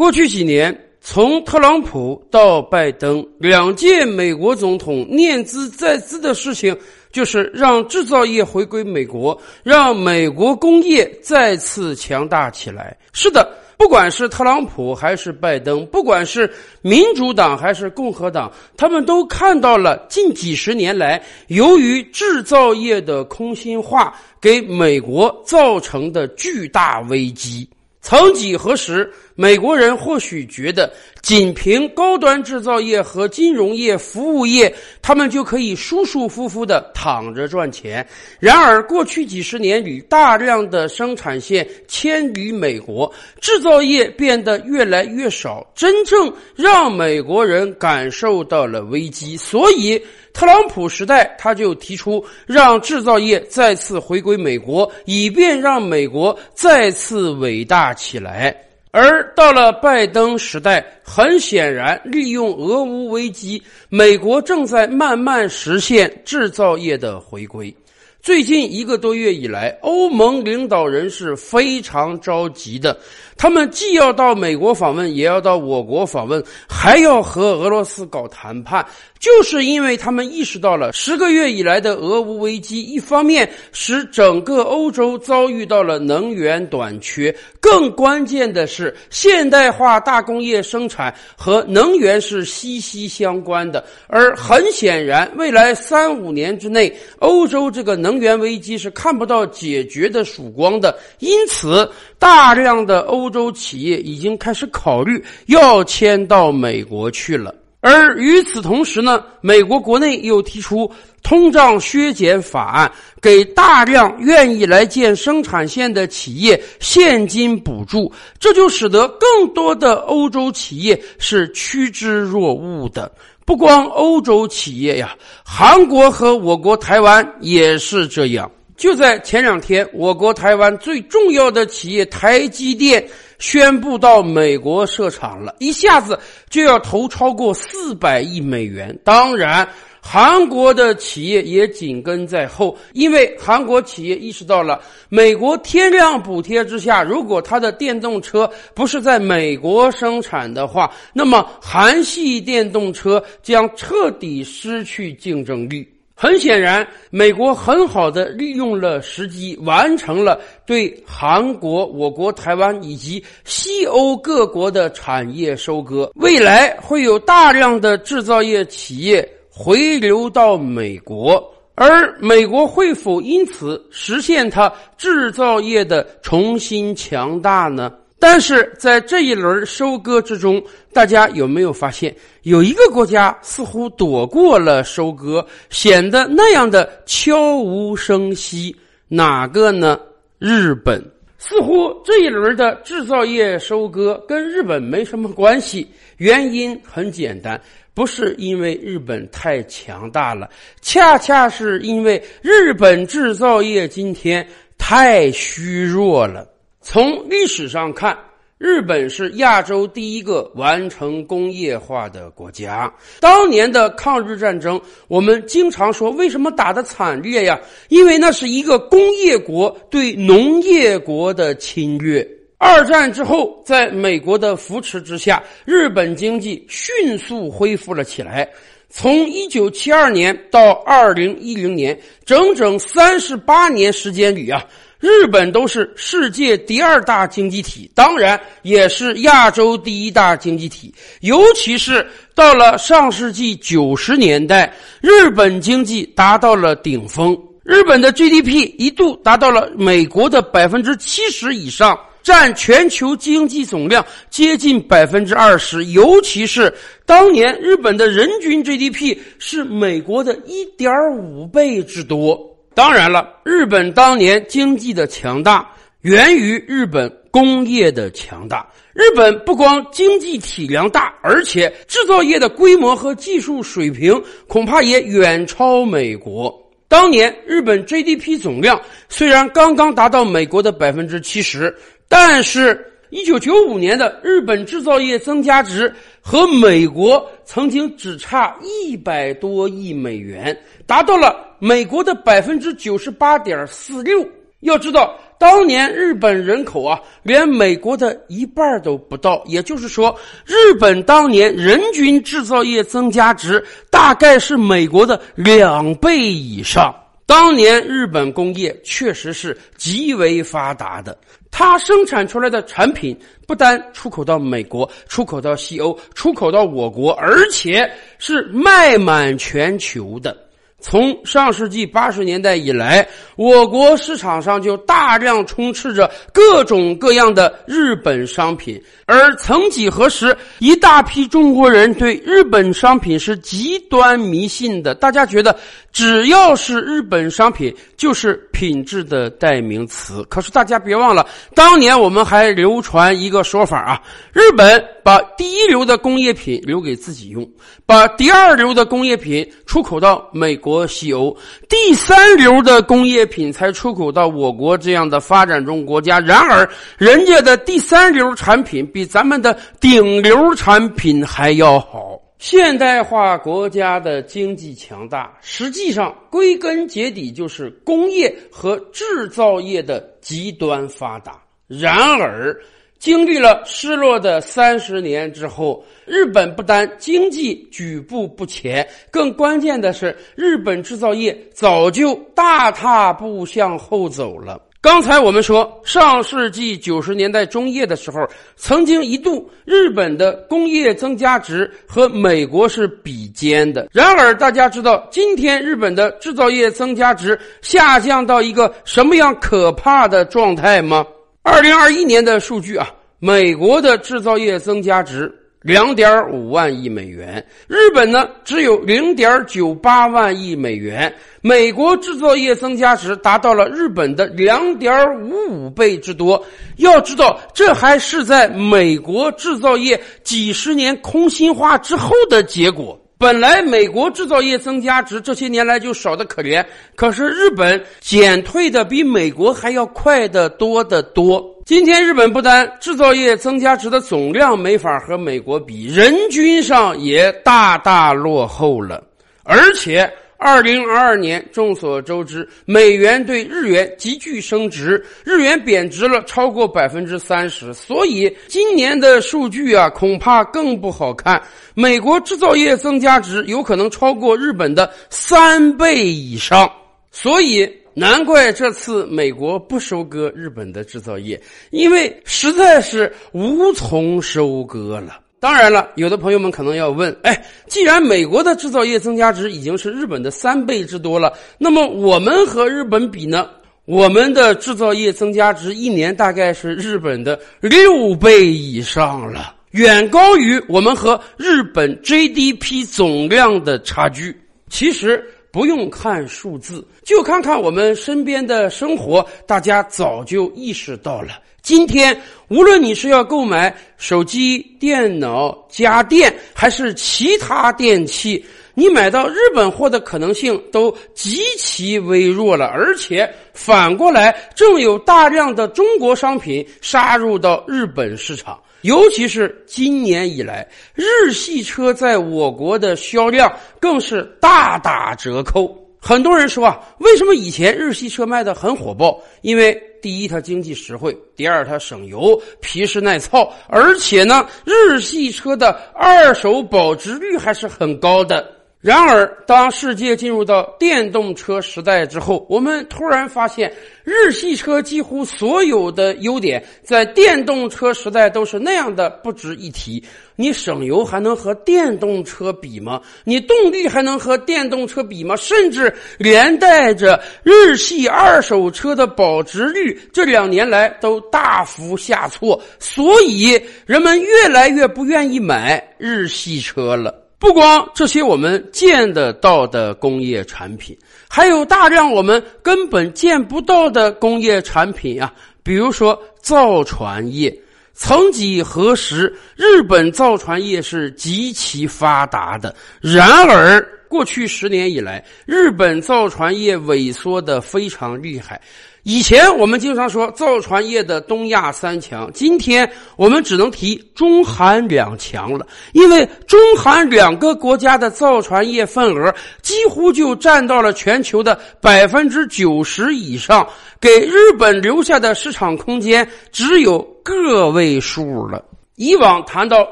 过去几年，从特朗普到拜登两届美国总统念兹在兹的事情，就是让制造业回归美国，让美国工业再次强大起来。是的，不管是特朗普还是拜登，不管是民主党还是共和党，他们都看到了近几十年来由于制造业的空心化给美国造成的巨大危机。曾几何时，美国人或许觉得仅凭高端制造业和金融业、服务业，他们就可以舒舒服服的躺着赚钱。然而，过去几十年里，大量的生产线迁离美国，制造业变得越来越少，真正让美国人感受到了危机。所以，特朗普时代他就提出让制造业再次回归美国，以便让美国再次伟大起来。而到了拜登时代，很显然，利用俄乌危机，美国正在慢慢实现制造业的回归。最近一个多月以来，欧盟领导人是非常着急的。他们既要到美国访问，也要到我国访问，还要和俄罗斯搞谈判，就是因为他们意识到了十个月以来的俄乌危机，一方面使整个欧洲遭遇到了能源短缺，更关键的是，现代化大工业生产和能源是息息相关的。而很显然，未来三五年之内，欧洲这个能源危机是看不到解决的曙光的。因此，大量的欧欧洲企业已经开始考虑要迁到美国去了，而与此同时呢，美国国内又提出通胀削减法案，给大量愿意来建生产线的企业现金补助，这就使得更多的欧洲企业是趋之若鹜的。不光欧洲企业呀，韩国和我国台湾也是这样。就在前两天，我国台湾最重要的企业台积电宣布到美国设厂了，一下子就要投超过四百亿美元。当然，韩国的企业也紧跟在后，因为韩国企业意识到了美国天量补贴之下，如果它的电动车不是在美国生产的话，那么韩系电动车将彻底失去竞争力。很显然，美国很好的利用了时机，完成了对韩国、我国台湾以及西欧各国的产业收割。未来会有大量的制造业企业回流到美国，而美国会否因此实现它制造业的重新强大呢？但是在这一轮收割之中，大家有没有发现，有一个国家似乎躲过了收割，显得那样的悄无声息？哪个呢？日本。似乎这一轮的制造业收割跟日本没什么关系，原因很简单，不是因为日本太强大了，恰恰是因为日本制造业今天太虚弱了。从历史上看，日本是亚洲第一个完成工业化的国家。当年的抗日战争，我们经常说为什么打得惨烈呀？因为那是一个工业国对农业国的侵略。二战之后，在美国的扶持之下，日本经济迅速恢复了起来。从一九七二年到二零一零年，整整三十八年时间里啊。日本都是世界第二大经济体，当然也是亚洲第一大经济体。尤其是到了上世纪九十年代，日本经济达到了顶峰，日本的 GDP 一度达到了美国的百分之七十以上，占全球经济总量接近百分之二十。尤其是当年日本的人均 GDP 是美国的一点五倍之多。当然了，日本当年经济的强大源于日本工业的强大。日本不光经济体量大，而且制造业的规模和技术水平恐怕也远超美国。当年日本 GDP 总量虽然刚刚达到美国的百分之七十，但是。一九九五年的日本制造业增加值和美国曾经只差一百多亿美元，达到了美国的百分之九十八点四六。要知道，当年日本人口啊，连美国的一半都不到。也就是说，日本当年人均制造业增加值大概是美国的两倍以上。当年日本工业确实是极为发达的，它生产出来的产品不单出口到美国、出口到西欧、出口到我国，而且是卖满全球的。从上世纪八十年代以来，我国市场上就大量充斥着各种各样的日本商品。而曾几何时，一大批中国人对日本商品是极端迷信的。大家觉得，只要是日本商品，就是品质的代名词。可是大家别忘了，当年我们还流传一个说法啊：日本把第一流的工业品留给自己用，把第二流的工业品出口到美国、西欧，第三流的工业品才出口到我国这样的发展中国家。然而，人家的第三流产品比咱们的顶流产品还要好。现代化国家的经济强大，实际上归根结底就是工业和制造业的极端发达。然而，经历了失落的三十年之后，日本不但经济举步不前，更关键的是，日本制造业早就大踏步向后走了。刚才我们说，上世纪九十年代中叶的时候，曾经一度日本的工业增加值和美国是比肩的。然而，大家知道今天日本的制造业增加值下降到一个什么样可怕的状态吗？二零二一年的数据啊，美国的制造业增加值。两点五万亿美元，日本呢只有零点九八万亿美元。美国制造业增加值达到了日本的两点五五倍之多。要知道，这还是在美国制造业几十年空心化之后的结果。本来美国制造业增加值这些年来就少得可怜，可是日本减退的比美国还要快得多得多。今天日本不单制造业增加值的总量没法和美国比，人均上也大大落后了。而且，二零二二年众所周知，美元对日元急剧升值，日元贬值了超过百分之三十。所以，今年的数据啊，恐怕更不好看。美国制造业增加值有可能超过日本的三倍以上。所以。难怪这次美国不收割日本的制造业，因为实在是无从收割了。当然了，有的朋友们可能要问：哎，既然美国的制造业增加值已经是日本的三倍之多了，那么我们和日本比呢？我们的制造业增加值一年大概是日本的六倍以上了，远高于我们和日本 GDP 总量的差距。其实。不用看数字，就看看我们身边的生活，大家早就意识到了。今天，无论你是要购买手机、电脑、家电，还是其他电器，你买到日本货的可能性都极其微弱了。而且，反过来，正有大量的中国商品杀入到日本市场。尤其是今年以来，日系车在我国的销量更是大打折扣。很多人说啊，为什么以前日系车卖的很火爆？因为第一，它经济实惠；第二，它省油、皮实耐操，而且呢，日系车的二手保值率还是很高的。然而，当世界进入到电动车时代之后，我们突然发现，日系车几乎所有的优点在电动车时代都是那样的不值一提。你省油还能和电动车比吗？你动力还能和电动车比吗？甚至连带着日系二手车的保值率这两年来都大幅下挫，所以人们越来越不愿意买日系车了。不光这些我们见得到的工业产品，还有大量我们根本见不到的工业产品啊，比如说造船业。曾几何时，日本造船业是极其发达的。然而，过去十年以来，日本造船业萎缩的非常厉害。以前我们经常说造船业的东亚三强，今天我们只能提中韩两强了，因为中韩两个国家的造船业份额几乎就占到了全球的百分之九十以上，给日本留下的市场空间只有个位数了。以往谈到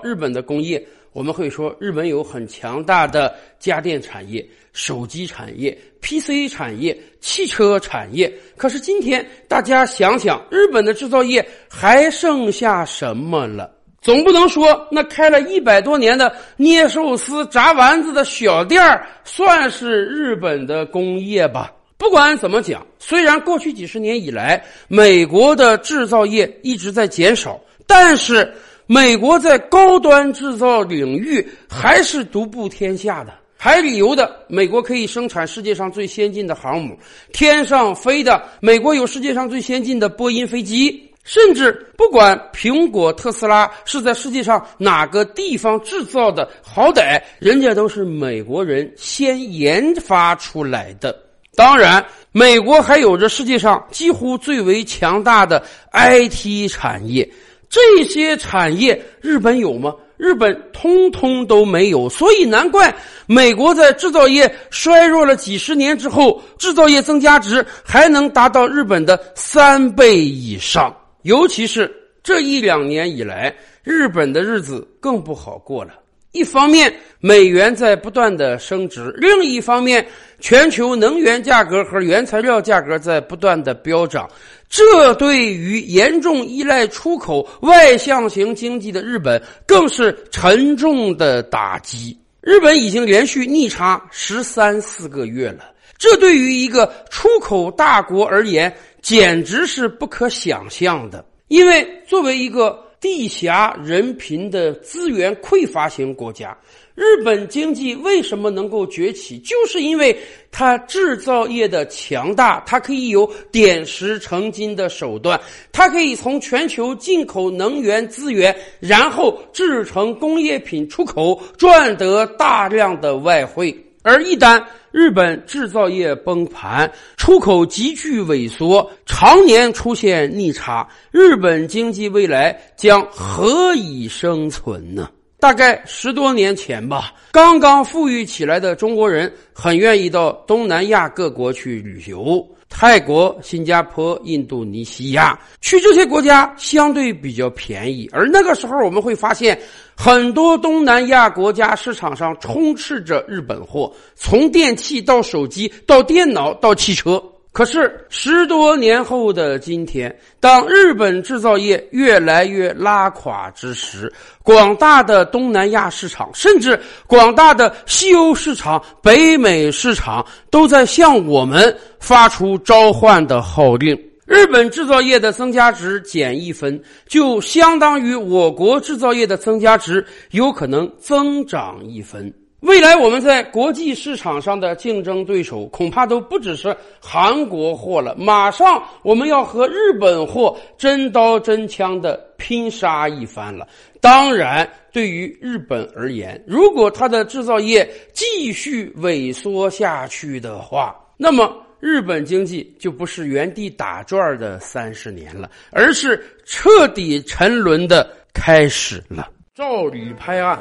日本的工业，我们会说日本有很强大的家电产业。手机产业、PC 产业、汽车产业，可是今天大家想想，日本的制造业还剩下什么了？总不能说那开了一百多年的捏寿司、炸丸子的小店儿算是日本的工业吧？不管怎么讲，虽然过去几十年以来，美国的制造业一直在减少，但是美国在高端制造领域还是独步天下的。海里游的，美国可以生产世界上最先进的航母；天上飞的，美国有世界上最先进的波音飞机。甚至不管苹果、特斯拉是在世界上哪个地方制造的，好歹人家都是美国人先研发出来的。当然，美国还有着世界上几乎最为强大的 IT 产业，这些产业日本有吗？日本通通都没有，所以难怪美国在制造业衰弱了几十年之后，制造业增加值还能达到日本的三倍以上。尤其是这一两年以来，日本的日子更不好过了。一方面，美元在不断的升值；另一方面，全球能源价格和原材料价格在不断的飙涨。这对于严重依赖出口外向型经济的日本，更是沉重的打击。日本已经连续逆差十三四个月了，这对于一个出口大国而言，简直是不可想象的。因为作为一个地狭人贫的资源匮乏型国家。日本经济为什么能够崛起？就是因为它制造业的强大，它可以有点石成金的手段，它可以从全球进口能源资源，然后制成工业品出口，赚得大量的外汇。而一旦日本制造业崩盘，出口急剧萎缩，常年出现逆差，日本经济未来将何以生存呢？大概十多年前吧，刚刚富裕起来的中国人很愿意到东南亚各国去旅游，泰国、新加坡、印度尼西亚，去这些国家相对比较便宜。而那个时候，我们会发现，很多东南亚国家市场上充斥着日本货，从电器到手机到电脑到汽车。可是十多年后的今天，当日本制造业越来越拉垮之时，广大的东南亚市场，甚至广大的西欧市场、北美市场，都在向我们发出召唤的号令。日本制造业的增加值减一分，就相当于我国制造业的增加值有可能增长一分。未来我们在国际市场上的竞争对手恐怕都不只是韩国货了，马上我们要和日本货真刀真枪的拼杀一番了。当然，对于日本而言，如果它的制造业继续萎缩下去的话，那么日本经济就不是原地打转的三十年了，而是彻底沉沦的开始了。照理拍案。